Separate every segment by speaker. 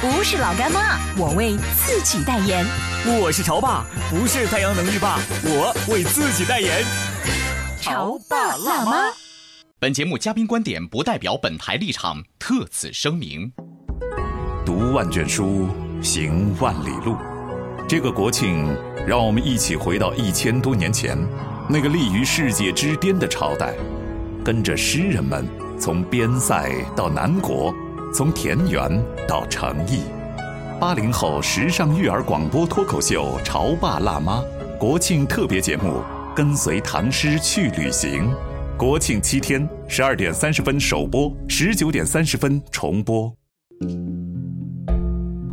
Speaker 1: 不是老干妈，我为自己代言。
Speaker 2: 我是潮爸，不是太阳能浴霸，我为自己代言。
Speaker 1: 潮爸辣妈。
Speaker 3: 本节目嘉宾观点不代表本台立场，特此声明。
Speaker 2: 读万卷书，行万里路。这个国庆，让我们一起回到一千多年前，那个立于世界之巅的朝代，跟着诗人们从边塞到南国，从田园到诚意。八零后时尚育儿广播脱口秀《潮爸辣妈》国庆特别节目，跟随唐诗去旅行。国庆七天，十二点三十分首播，十九点三十分重播。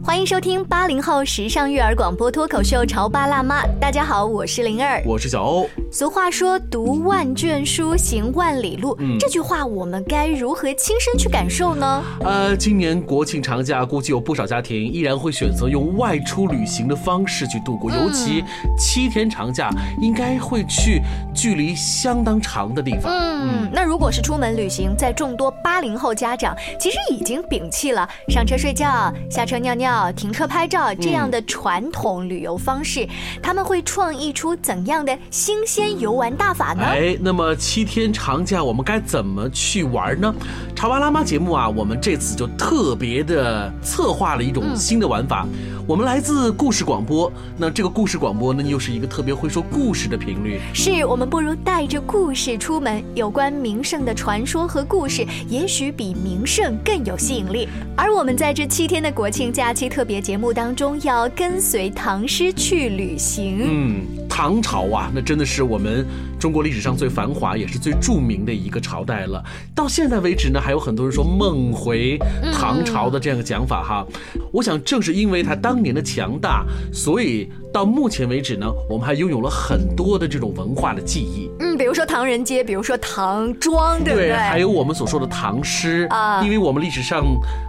Speaker 1: 欢迎收听八零后时尚育儿广播脱口秀《潮爸辣妈》。大家好，我是灵儿，
Speaker 4: 我是小欧。
Speaker 1: 俗话说“读万卷书，行万里路”，这句话我们该如何亲身去感受呢？
Speaker 4: 呃，今年国庆长假，估计有不少家庭依然会选择用外出旅行的方式去度过，尤其七天长假，应该会去距离相当长的地方。
Speaker 1: 嗯，那如果是出门旅行，在众多八零后家长其实已经摒弃了上车睡觉、下车尿尿、停车拍照这样的传统旅游方式，他们会创意出怎样的新鲜？游玩大法呢？
Speaker 4: 哎，那么七天长假我们该怎么去玩呢？潮爸辣妈节目啊，我们这次就特别的策划了一种新的玩法。我们来自故事广播，那这个故事广播呢，又是一个特别会说故事的频率。
Speaker 1: 是我们不如带着故事出门，有关名胜的传说和故事，也许比名胜更有吸引力。而我们在这七天的国庆假期特别节目当中，要跟随唐诗去旅行。
Speaker 4: 嗯，唐朝啊，那真的是我们中国历史上最繁华也是最著名的一个朝代了。到现在为止呢，还有很多人说梦回唐朝的这样的讲法哈。我想正是因为它当年的强大，所以到目前为止呢，我们还拥有了很多的这种文化的记忆。
Speaker 1: 嗯，比如说唐人街，比如说唐庄，对不对？
Speaker 4: 还有我们所说的唐诗啊，因为我们历史上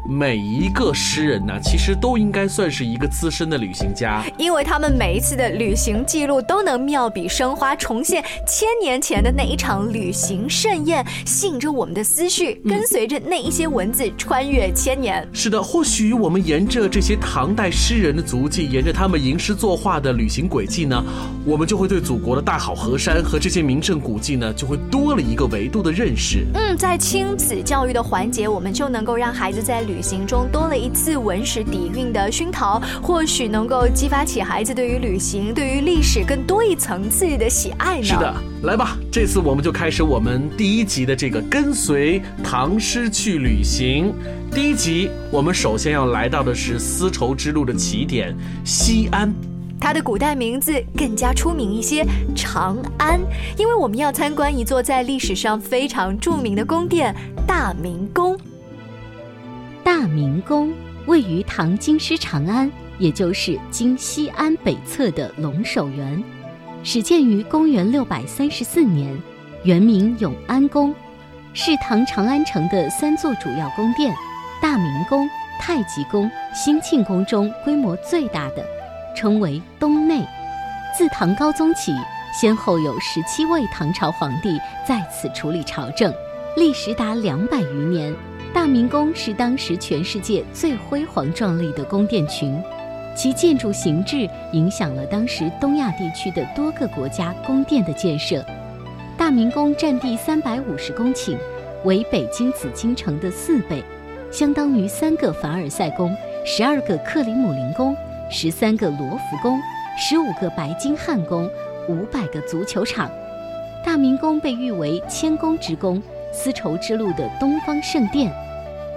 Speaker 4: 每一个诗人呢，其实都应该算是一个资深的旅行家，
Speaker 1: 因为他们每一次的旅行记录都能妙笔生花，重现千年前的那一场旅行盛宴，吸引着我们的思绪，跟随着那一些文字穿越千年。
Speaker 4: 是的，或许我们沿着这些唐代诗人的足迹，沿着他们吟诗作画的旅行轨迹呢，我们就会对祖国的大好河山和这些名胜古迹呢，就会多了一个维度的认识。
Speaker 1: 嗯，在亲子教育的环节，我们就能够让孩子在旅行中多了一次文史底蕴的熏陶，或许能够激发起孩子对于旅行、对于历史更多一层次的喜爱呢。
Speaker 4: 是的，来吧，这次我们就开始我们第一集的这个跟随唐诗去旅行。第一集，我们首先要来到的是丝绸之路的起点西安。
Speaker 1: 它的古代名字更加出名一些，长安，因为我们要参观一座在历史上非常著名的宫殿——大明宫。
Speaker 5: 大明宫位于唐京师长安，也就是今西安北侧的龙首原，始建于公元六百三十四年，原名永安宫，是唐长安城的三座主要宫殿，大明宫、太极宫、兴庆宫中规模最大的。称为东内，自唐高宗起，先后有十七位唐朝皇帝在此处理朝政，历时达两百余年。大明宫是当时全世界最辉煌壮丽的宫殿群，其建筑形制影响了当时东亚地区的多个国家宫殿的建设。大明宫占地三百五十公顷，为北京紫禁城的四倍，相当于三个凡尔赛宫，十二个克里姆林宫。十三个罗浮宫，十五个白金汉宫，五百个足球场。大明宫被誉为千宫之宫、丝绸之路的东方圣殿。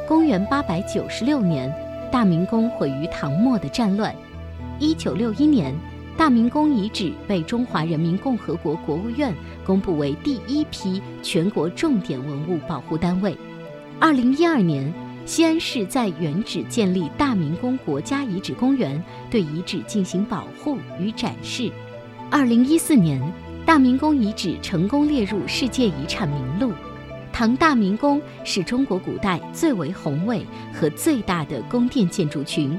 Speaker 5: 公元八百九十六年，大明宫毁于唐末的战乱。一九六一年，大明宫遗址被中华人民共和国国务院公布为第一批全国重点文物保护单位。二零一二年，西安市在原址建立大明宫国家遗址公园，对遗址进行保护与展示。二零一四年，大明宫遗址成功列入世界遗产名录。唐大明宫是中国古代最为宏伟和最大的宫殿建筑群。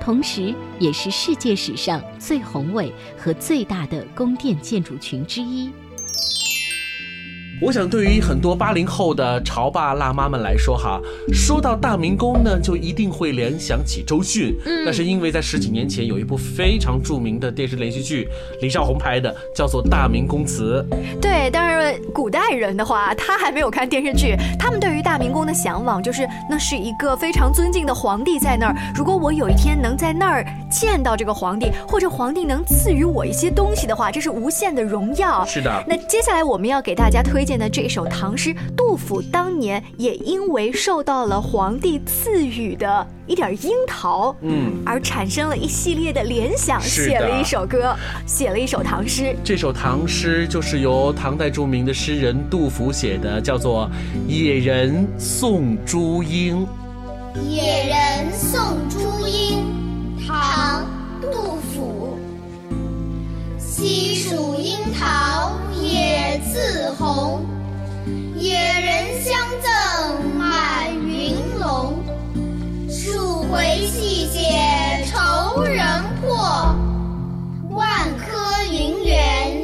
Speaker 5: 同时，也是世界史上最宏伟和最大的宫殿建筑群之一。
Speaker 4: 我想，对于很多八零后的潮爸辣妈们来说，哈，说到大明宫呢，就一定会联想起周迅。嗯，那是因为在十几年前有一部非常著名的电视连续剧，李少红拍的，叫做《大明宫词》。
Speaker 1: 对，当然是古代人的话，他还没有看电视剧，他们对于大明宫的向往就是那是一个非常尊敬的皇帝在那儿。如果我有一天能在那儿见到这个皇帝，或者皇帝能赐予我一些东西的话，这是无限的荣耀。
Speaker 4: 是的。
Speaker 1: 那接下来我们要给大家推。荐的这首唐诗，杜甫当年也因为受到了皇帝赐予的一点樱桃，嗯，而产生了一系列的联想，写了一首歌，写了一首唐诗。
Speaker 4: 这首唐诗就是由唐代著名的诗人杜甫写的，叫做《野人送朱樱》。
Speaker 6: 野人送朱樱，唐·杜甫。西蜀樱桃。野自红，野人相赠满云笼。数回细解愁人破，万颗云缘。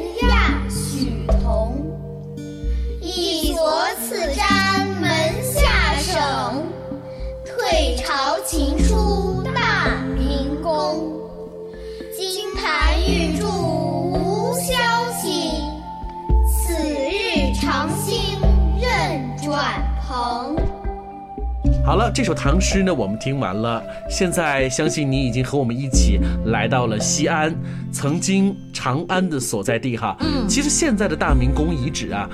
Speaker 4: 好了，这首唐诗呢，我们听完了。现在相信你已经和我们一起来到了西安，曾经长安的所在地哈。嗯，其实现在的大明宫遗址啊，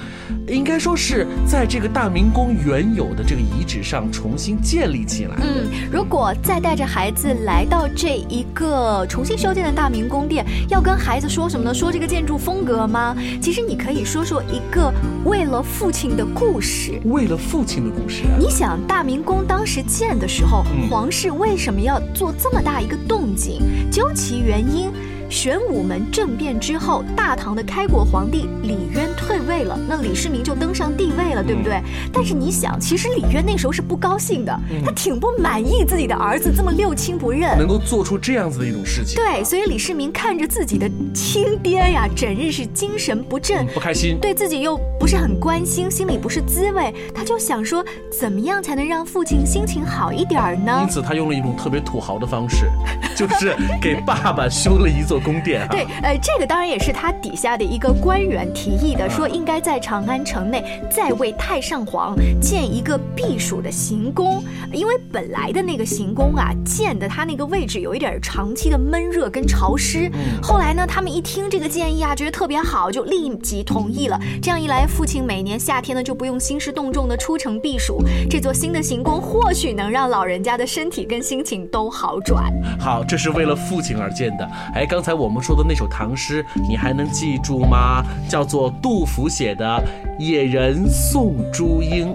Speaker 4: 应该说是在这个大明宫原有的这个遗址上重新建立起来。
Speaker 1: 嗯，如果再带着孩子来到这一个重新修建的大明宫殿，要跟孩子说什么呢？说这个建筑风格吗？其实你可以说说一个为了父亲的故事。
Speaker 4: 为了父亲的故事，
Speaker 1: 你想大明宫。当时建的时候，皇室为什么要做这么大一个动静？究其原因。玄武门政变之后，大唐的开国皇帝李渊退位了，那李世民就登上帝位了，对不对？但是你想，其实李渊那时候是不高兴的，他挺不满意自己的儿子这么六亲不认，
Speaker 4: 能够做出这样子的一种事情。
Speaker 1: 对，所以李世民看着自己的亲爹呀，整日是精神不振，
Speaker 4: 不开心，
Speaker 1: 对自己又不是很关心，心里不是滋味，他就想说，怎么样才能让父亲心情好一点呢？
Speaker 4: 因此，他用了一种特别土豪的方式，就是给爸爸修了一座。宫殿
Speaker 1: 对，呃，这个当然也是他底下的一个官员提议的，说应该在长安城内再为太上皇建一个避暑的行宫，因为本来的那个行宫啊，建的它那个位置有一点长期的闷热跟潮湿。后来呢，他们一听这个建议啊，觉得特别好，就立即同意了。这样一来，父亲每年夏天呢就不用兴师动众的出城避暑，这座新的行宫或许能让老人家的身体跟心情都好转。
Speaker 4: 好，这是为了父亲而建的。哎，刚才。才我们说的那首唐诗，你还能记住吗？叫做杜甫写的《野人送朱鹰》。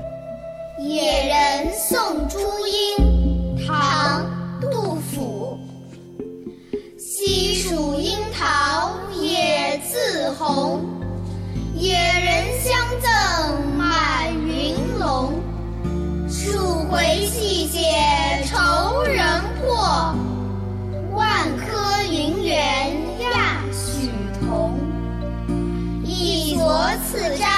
Speaker 6: 野人送朱鹰，唐·杜甫。西蜀樱桃野自红，野人相赠满所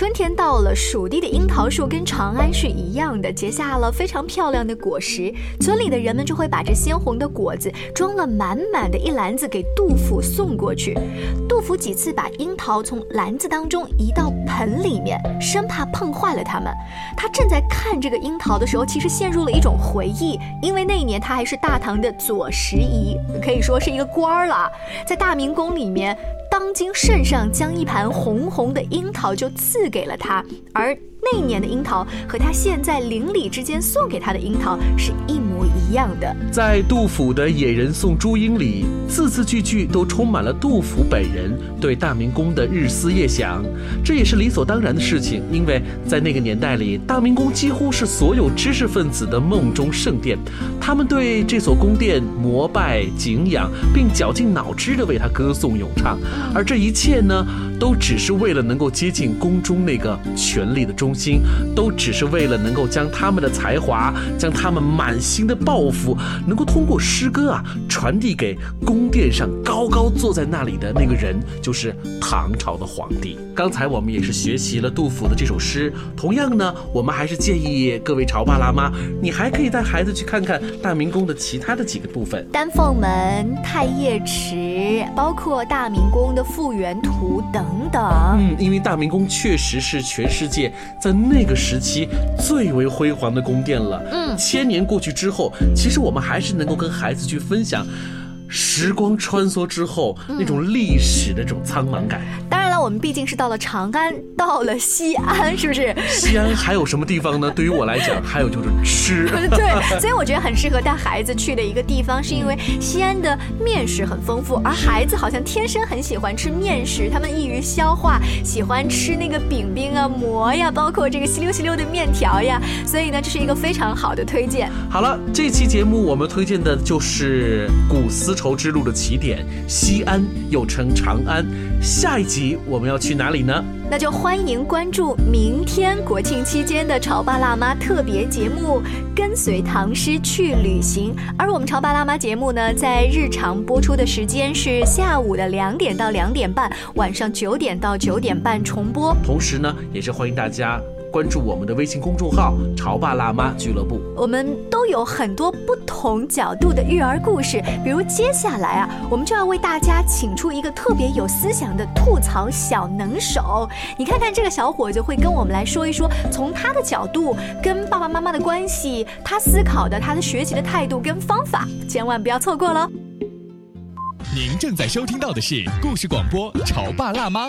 Speaker 1: 春天到了，蜀地的樱桃树跟长安是一样的，结下了非常漂亮的果实。村里的人们就会把这鲜红的果子装了满满的一篮子给杜甫送过去。杜甫几次把樱桃从篮子当中移到盆里面，生怕碰坏了它们。他正在看这个樱桃的时候，其实陷入了一种回忆，因为那一年他还是大唐的左拾遗，可以说是一个官儿了，在大明宫里面。当今圣上将一盘红红的樱桃就赐给了他，而那年的樱桃和他现在邻里之间送给他的樱桃是一模一样的。
Speaker 4: 在杜甫的《野人送朱缨》里，字字句句都充满了杜甫本人对大明宫的日思夜想，这也是理所当然的事情，因为在那个年代里，大明宫几乎是所有知识分子的梦中圣殿，他们对这所宫殿膜拜敬仰，并绞尽脑汁地为他歌颂咏唱。而这一切呢，都只是为了能够接近宫中那个权力的中心，都只是为了能够将他们的才华，将他们满心的抱负，能够通过诗歌啊，传递给宫殿上高高坐在那里的那个人，就是唐朝的皇帝。刚才我们也是学习了杜甫的这首诗，同样呢，我们还是建议各位潮爸辣妈，你还可以带孩子去看看大明宫的其他的几个部分，
Speaker 1: 丹凤门、太液池，包括大明宫。的复原图等等等，
Speaker 4: 嗯，因为大明宫确实是全世界在那个时期最为辉煌的宫殿了。嗯，千年过去之后，其实我们还是能够跟孩子去分享。时光穿梭之后，那种历史的这种苍茫感。
Speaker 1: 我们毕竟是到了长安，到了西安，是不是？
Speaker 4: 西安还有什么地方呢？对于我来讲，还有就是吃。
Speaker 1: 对，所以我觉得很适合带孩子去的一个地方，是因为西安的面食很丰富，而孩子好像天生很喜欢吃面食，他们易于消化，喜欢吃那个饼饼啊、馍呀，包括这个稀溜稀溜的面条呀。所以呢，这是一个非常好的推荐。
Speaker 4: 好了，这期节目我们推荐的就是古丝。绸之路的起点，西安又称长安。下一集我们要去哪里呢？
Speaker 1: 那就欢迎关注明天国庆期间的《潮爸辣妈》特别节目，跟随唐诗去旅行。而我们《潮爸辣妈》节目呢，在日常播出的时间是下午的两点到两点半，晚上九点到九点半重播。
Speaker 4: 同时呢，也是欢迎大家。关注我们的微信公众号“潮爸辣妈俱乐部”，
Speaker 1: 我们都有很多不同角度的育儿故事。比如接下来啊，我们就要为大家请出一个特别有思想的吐槽小能手。你看看这个小伙子会跟我们来说一说，从他的角度跟爸爸妈妈的关系，他思考的，他的学习的态度跟方法，千万不要错过了。
Speaker 3: 您正在收听到的是故事广播《潮爸辣妈》。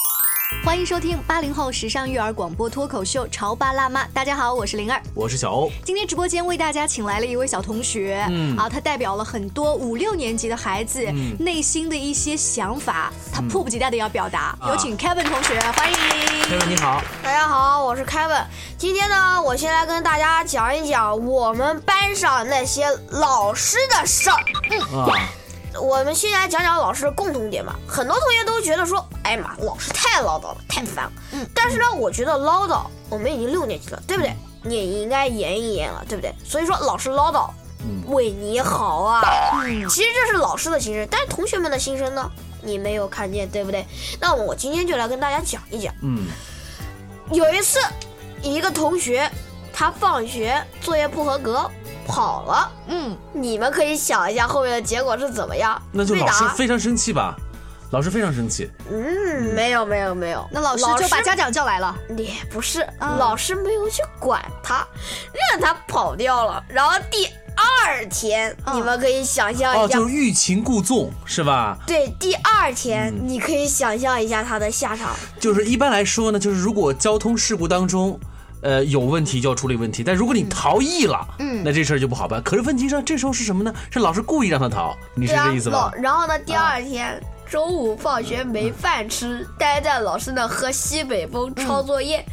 Speaker 1: 欢迎收听八零后时尚育儿广播脱口秀《潮爸辣妈》。大家好，我是灵儿，
Speaker 4: 我是小欧。
Speaker 1: 今天直播间为大家请来了一位小同学，嗯啊，他代表了很多五六年级的孩子内心的一些想法，他迫不及待的要表达。有请 Kevin 同学，欢迎。
Speaker 4: Kevin 你好，
Speaker 7: 大家好，我是 Kevin。今天呢，我先来跟大家讲一讲我们班上那些老师的事儿。嗯啊。我们先来讲讲老师的共同点吧。很多同学都觉得说，哎妈，老师太唠叨了，太烦了。嗯，但是呢，我觉得唠叨，我们已经六年级了，对不对？你也应该严一严了，对不对？所以说，老师唠叨，为你好啊。嗯，其实这是老师的心声，但是同学们的心声呢，你没有看见，对不对？那我今天就来跟大家讲一讲。嗯，有一次，一个同学他放学作业不合格。跑了，嗯，你们可以想一下后面的结果是怎么样？
Speaker 4: 那就老师非常生气吧？老师非常生气。
Speaker 7: 嗯，没有没有没有，
Speaker 8: 那老师就把家长叫来了。
Speaker 7: 也不是，老师没有去管他，让他跑掉了。然后第二天，你们可以想象
Speaker 4: 哦，
Speaker 7: 一下，
Speaker 4: 就是欲擒故纵是吧？
Speaker 7: 对，第二天你可以想象一下他的下场。
Speaker 4: 就是一般来说呢，就是如果交通事故当中，呃，有问题就要处理问题，但如果你逃逸了，嗯，那这事儿就不好办。可是问题上这时候是什么呢？是老师故意让他逃，你是这意思吧
Speaker 7: 老？然后呢，第二天。中午放学没饭吃，待在老师那喝西北风抄作业，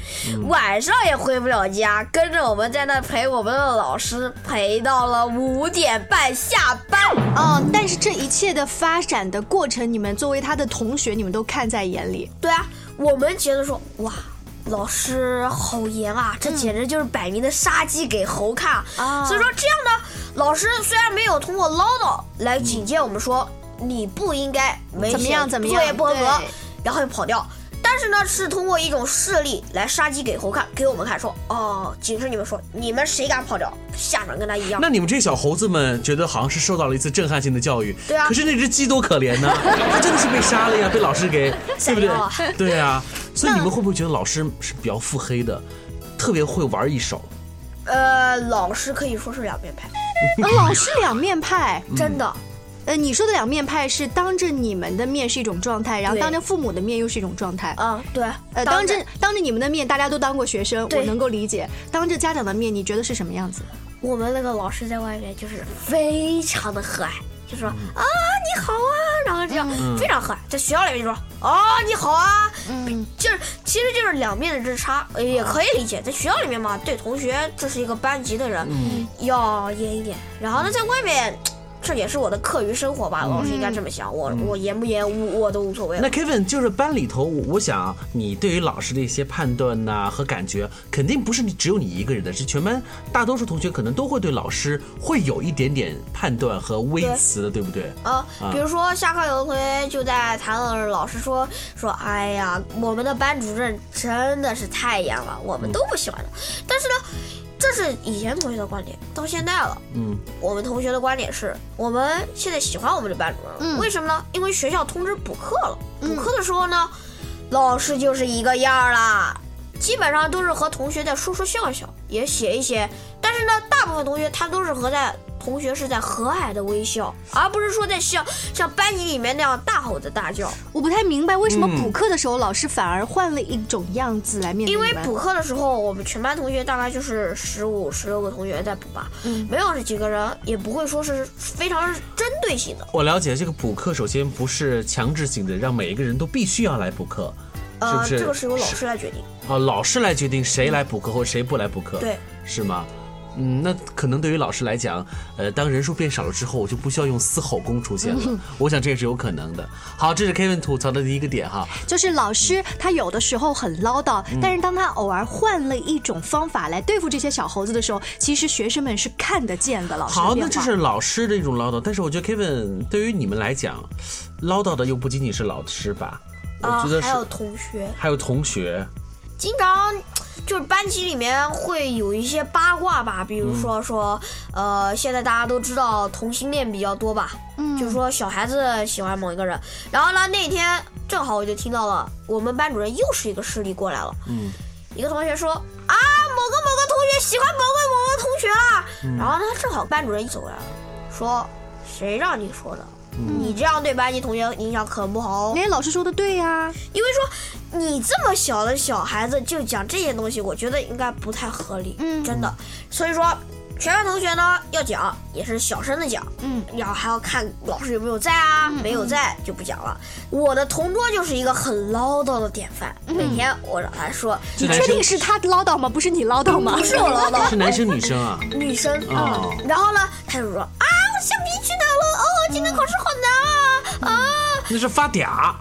Speaker 7: 晚上也回不了家，跟着我们在那陪我们的老师，陪到了五点半下班。
Speaker 8: 哦，但是这一切的发展的过程，你们作为他的同学，你们都看在眼里。
Speaker 7: 对啊，我们觉得说，哇，老师好严啊，这简直就是摆明的杀鸡给猴看。
Speaker 8: 啊。
Speaker 7: 所以说这样呢，老师虽然没有通过唠叨来警戒我们说你不应该没
Speaker 8: 怎么样
Speaker 7: 写
Speaker 8: 怎么样？
Speaker 7: 作业不合格，然后就跑掉。但是呢，是通过一种势力来杀鸡给猴看，给我们看说，哦，警示你们说，你们谁敢跑掉，下场跟他一样。
Speaker 4: 那你们这些小猴子们觉得好像是受到了一次震撼性的教育，
Speaker 7: 对啊。
Speaker 4: 可是那只鸡多可怜呢，它真的是被杀了呀，被老师给，对不对？对啊，所以你们会不会觉得老师是比较腹黑的，特别会玩一手？
Speaker 7: 呃，老师可以说是两面派，
Speaker 8: 呃老师两面派，
Speaker 7: 真的。
Speaker 8: 呃，你说的两面派是当着你们的面是一种状态，然后当着父母的面又是一种状态。
Speaker 7: 嗯，对。
Speaker 8: 呃，当着当着你们的面，大家都当过学生，我能够理解。当着家长的面，你觉得是什么样子？
Speaker 7: 我们那个老师在外面就是非常的和蔼，就说、啊你好啊，然后这样、非常和蔼，在学校里面就说啊你好啊，
Speaker 8: 嗯，
Speaker 7: 就是其实就是两面的之差，呃也可以理解。在学校里面嘛，对同学这是一个班级的人，要严一点。然后呢，在外面。这也是我的课余生活吧，老师应该这么想。我我严不严，我我都无所谓。
Speaker 4: 那 Kevin 就是班里头，我我想啊，你对于老师的一些判断呐、和感觉，肯定不是你只有你一个人的，是全班大多数同学可能都会对老师会有一点点判断和微词的，对不对？
Speaker 7: 啊，比如说下课有的同学就在谈论老师说说，哎呀，我们的班主任真的是太严了，我们都不喜欢他。但是呢，这是以前同学的观点，到现在了，
Speaker 4: 嗯，
Speaker 7: 我们同学的观点是，我们现在喜欢我们的班主任了，为什么呢？因为学校通知补课了，补课的时候呢，老师就是一个样儿啦。基本上都是和同学在说说笑笑，也写一写，但是呢，大部分同学他都是和在同学是在和蔼的微笑，而不是说在像像班级里面那样大吼的大叫。
Speaker 8: 我不太明白为什么
Speaker 4: 嗯
Speaker 8: 补课的时候，老师反而换了一种样子来面对
Speaker 7: 因为补课的时候，我们全班同学大概就是十五、十六个同学在补吧，
Speaker 8: 嗯
Speaker 7: 没有这几个人，也不会说是非常针对性的。
Speaker 4: 我了解这个补课，首先不是强制性的，让每一个人都必须要来补课，是
Speaker 7: 呃，
Speaker 4: 不是？
Speaker 7: 这个是由老师来决定。
Speaker 4: 啊，老师来决定谁来补课或谁不来补课，
Speaker 7: 对，
Speaker 4: 是吗？嗯，那可能对于老师来讲，呃，当人数变少了之后，我就不需要用嘶吼功出现了。我想这也是有可能的。好，这是 Kevin 吐槽的第一个点哈。
Speaker 8: 就是老师他有的时候很唠叨，
Speaker 4: 嗯
Speaker 8: 但是当他偶尔换了一种方法来对付这些小猴子的时候，其实学生们是看得见的。老师
Speaker 4: 好，那这是老师的一种唠叨，但是我觉得 Kevin 对于你们来讲，唠叨的又不仅仅是老师吧？我
Speaker 7: 啊
Speaker 4: 觉得，是、
Speaker 7: 还有同学，
Speaker 4: 还有同学，
Speaker 7: 经常就是班级里面会有一些八卦吧，比如说说，呃，现在大家都知道同性恋比较多吧，嗯，就是说小孩子喜欢某一个人，然后呢那天正好我就听到了我们班主任又是一个势力过来了，
Speaker 4: 嗯，
Speaker 7: 一个同学说啊某个某个同学喜欢某个某个同学啊，然后呢正好班主任走过来了，说谁让你说的？你这样对班级同学影响可不好哦。
Speaker 8: 哎，老师说的对呀、
Speaker 7: 因为说你这么小的小孩子就讲这些东西，我觉得应该不太合理，
Speaker 8: 嗯
Speaker 7: 真的。所以说，全班同学呢要讲，也是小声的讲，
Speaker 8: 嗯，
Speaker 7: 然后还要看老师有没有在啊，没有在就不讲了。我的同桌就是一个很唠叨的典范，每天我找他说，
Speaker 8: 你确定是他唠叨吗？不是你唠叨吗？
Speaker 7: 不是我唠叨
Speaker 4: 是，男生女生啊？
Speaker 7: 女生啊、
Speaker 4: 哦
Speaker 7: 然后呢，他就说啊，我橡皮去哪今天考试好难啊啊！
Speaker 4: 那是发嗲。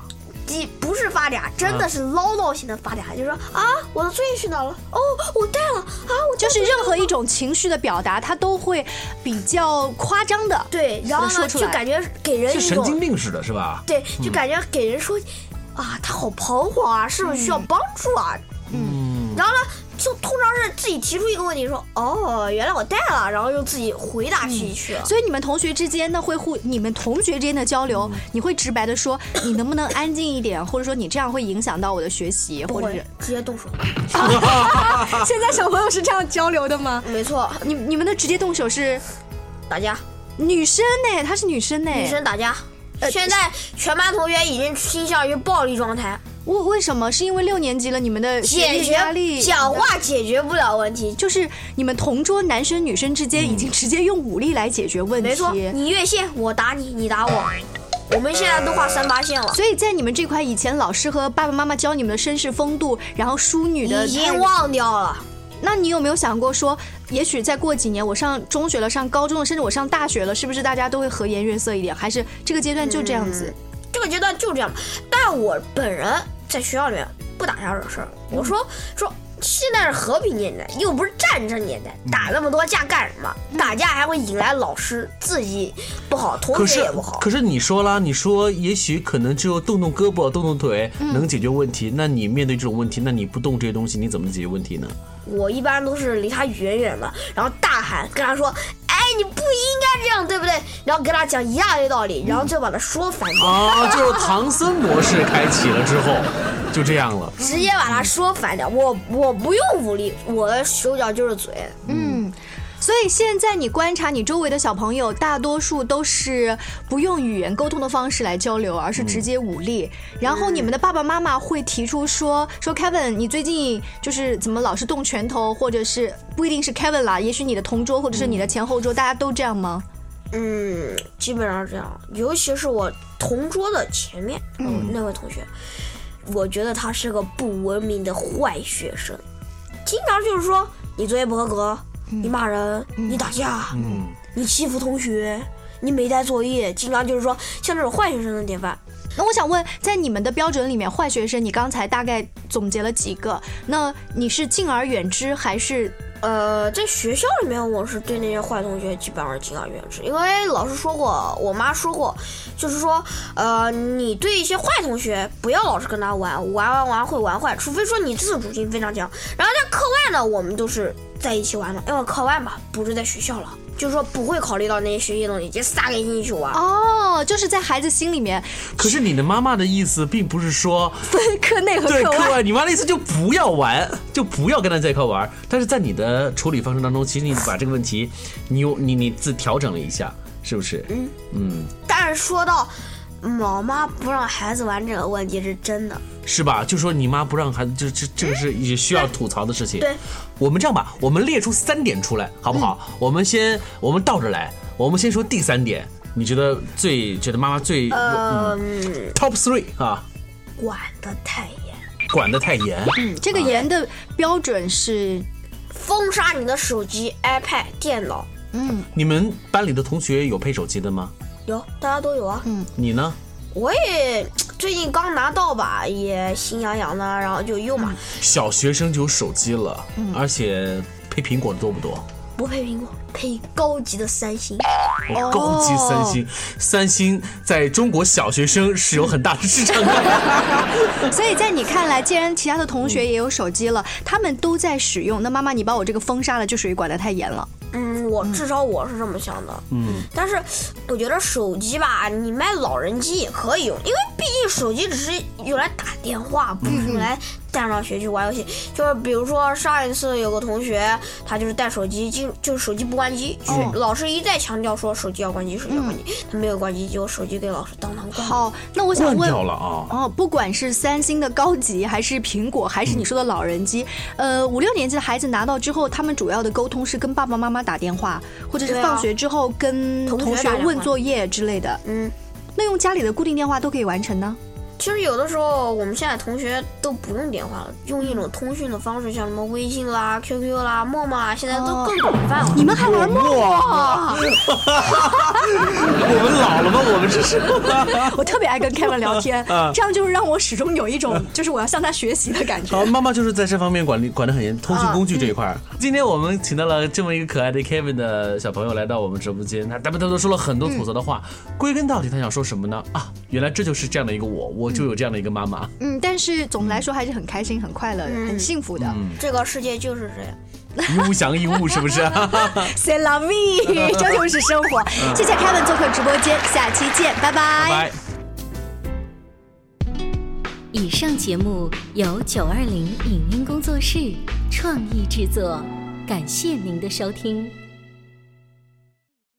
Speaker 7: 既不是发嗲，真的是唠叨型的发嗲，就说啊，我的作业去哪了？哦，我带了啊，我
Speaker 8: 就是任何一种情绪的表达，他都会比较夸张的。
Speaker 7: 对，然后呢，就感觉给人
Speaker 4: 是神
Speaker 7: 一种
Speaker 4: 经病似的，是吧？
Speaker 7: 对，就感觉给人说啊，他好彷徨啊，是不是需要帮助啊？嗯，然后呢，就通常是自己提出一个问题，说哦，原来我带了，然后又自己回答去去了。
Speaker 1: 所以你们同学之间呢会互，你们同学之间的交流，你会直白的说，你能不能安静一点，或者说你这样会影响到我的学习，或者是
Speaker 7: 直接动手。
Speaker 1: 现在小朋友是这样交流的吗？
Speaker 7: 没错，
Speaker 1: 你你们的直接动手是
Speaker 7: 打架，
Speaker 1: 女生呢？她是女生呢？
Speaker 7: 女生打架。现在全班同学已经倾向于暴力状态。
Speaker 1: 为为什么？是因为六年级了，你们的
Speaker 7: 解决
Speaker 1: 压力，
Speaker 7: 讲话解决不了问题，
Speaker 1: 就是你们同桌男生女生之间已经直接用武力来解决问题。
Speaker 7: 没错，你越线，我打你，你打我。我们现在都画三八线了。
Speaker 1: 所以在你们这块，以前老师和爸爸妈妈教你们的绅士风度，然后淑女的，
Speaker 7: 已经忘掉了。
Speaker 1: 那你有没有想过说，也许再过几年，我上中学了，上高中了，甚至我上大学了，是不是大家都会和颜悦色一点？还是这个阶段就这样子？
Speaker 7: 这个阶段就这样。但我本人在学校里面不打架惹事儿。我说说。现在是和平年代，又不是战争年代，打那么多架干什么？打架还会引来老师，自己不好，同学也不好。
Speaker 4: 可是你说了，你说也许可能只有动动胳膊、动动腿能解决问题。那你面对这种问题，那你不动这些东西，你怎么解决问题呢？
Speaker 7: 我一般都是离他远远的，然后大喊跟他说：“哎，你不应该这样，对不对？”然后跟他讲一大堆道理，然后就把他说反。
Speaker 4: 啊，就是唐僧模式开启了之后。就这样了，
Speaker 7: 直接把他说反掉。我我不用武力，我的手脚就是嘴。
Speaker 1: 嗯，所以现在你观察你周围的小朋友，大多数都是不用语言沟通的方式来交流，而是直接武力。然后你们的爸爸妈妈会提出说说 Kevin，你最近就是怎么老是动拳头，或者是不一定是 Kevin 啦，也许你的同桌或者是你的前后桌，大家都这样吗？
Speaker 7: 嗯，基本上是这样，尤其是我同桌的前面那位同学。我觉得他是个不文明的坏学生，经常就是说你作业不合格，你骂人，你打架，你欺负同学，你没带作业，经常就是说像这种坏学生的典范。
Speaker 1: 那我想问，在你们的标准里面，坏学生你刚才大概总结了几个？那你是敬而远之还是？
Speaker 7: 呃，在学校里面，我是对那些坏同学基本上敬而远之，因为老师说过，我妈说过，就是说，呃，你对一些坏同学不要老是跟他玩，玩玩玩会玩坏，除非说你自主性非常强。然后在课外呢，我们都是在一起玩的，因为课外嘛，不是在学校了。就是说不会考虑到那些学习东西，就撒给你去玩。
Speaker 1: 哦，就是在孩子心里面。
Speaker 4: 可是你的妈妈的意思并不是说
Speaker 1: 分课内和课
Speaker 4: 外，你妈的意思就不要玩，就不要跟他在一块玩。但是在你的处理方式当中，其实你把这个问题，你有你你自调整了一下，是不是？嗯
Speaker 7: 嗯。但是说到。老妈不让孩子玩这个问题是真的，
Speaker 4: 是吧？就说你妈不让孩子，这这这个是也需要吐槽的事情。
Speaker 7: 对，
Speaker 4: 我们这样吧，我们列出三点出来，好不好？我们先，我们倒着来，我们先说第三点，你觉得最觉得妈妈最嗯 top three 啊？
Speaker 7: 管得太严，
Speaker 4: 管得太严。
Speaker 1: 嗯，这个严的标准是
Speaker 7: 封杀你的手机、iPad、电脑。
Speaker 4: 嗯，你们班里的同学有配手机的吗？
Speaker 7: 有，大家都有啊。
Speaker 1: 嗯，
Speaker 4: 你呢？
Speaker 7: 我也最近刚拿到吧，也心痒痒的，然后就用嘛。
Speaker 4: 小学生就有手机了，而且配苹果的多不多？
Speaker 7: 不配苹果，配高级的三星。
Speaker 4: 高级三星，三星在中国小学生是有很大的市场的。
Speaker 1: 所以在你看来，既然其他的同学也有手机了，他们都在使用，那妈妈你把我这个封杀了，就属于管得太严了。
Speaker 7: 嗯，我至少我是这么想的。嗯，但是我觉得手机吧，你卖老人机也可以用，因为毕竟手机只是用来打电话，不是用来带上学去玩游戏。就是比如说上一次有个同学，他就是带手机进，就是手机不关机，老师一再强调说手机要关机，手机要关机，他没有关机，结果手机给老师当堂关。
Speaker 1: 好，那我想问，
Speaker 4: 了啊，
Speaker 1: 哦，不管是三星的高级，还是苹果，还是你说的老人机，呃，五六年级的孩子拿到之后，他们主要的沟通是跟爸爸妈妈。打电话，或者是放学之后跟同学问作业之类的。嗯，那用家里的固定电话都可以完成呢。
Speaker 7: 其实有的时候，我们现在同学都不用电话了，用一种通讯的方式，像什么微信啦、QQ 啦、陌陌啊，现在都更广泛了。
Speaker 1: 你们还玩陌陌？
Speaker 4: 我们老了吗？我们这是。
Speaker 1: 我特别爱跟 Kevin 聊天，这样就是让我始终有一种就是我要向他学习的感觉。
Speaker 4: 好，妈妈就是在这方面管理管得很严，通讯工具这一块。今天我们请到了这么一个可爱的 Kevin 的小朋友来到我们直播间，他他们都说了很多吐槽的话，归根到底他想说什么呢？啊。原来这就是这样的一个我，我就有这样的一个妈妈。
Speaker 1: 嗯，但是总的来说还是很开心、很快乐、很幸福的。
Speaker 7: 这个世界就是这样。
Speaker 4: 一物降一物，是不是？
Speaker 1: C'est la vie，这就是生活。谢谢凯文做客直播间，下期见，拜
Speaker 4: 拜。
Speaker 5: 以上节目由九二零影音工作室创意制作，感谢您的收听。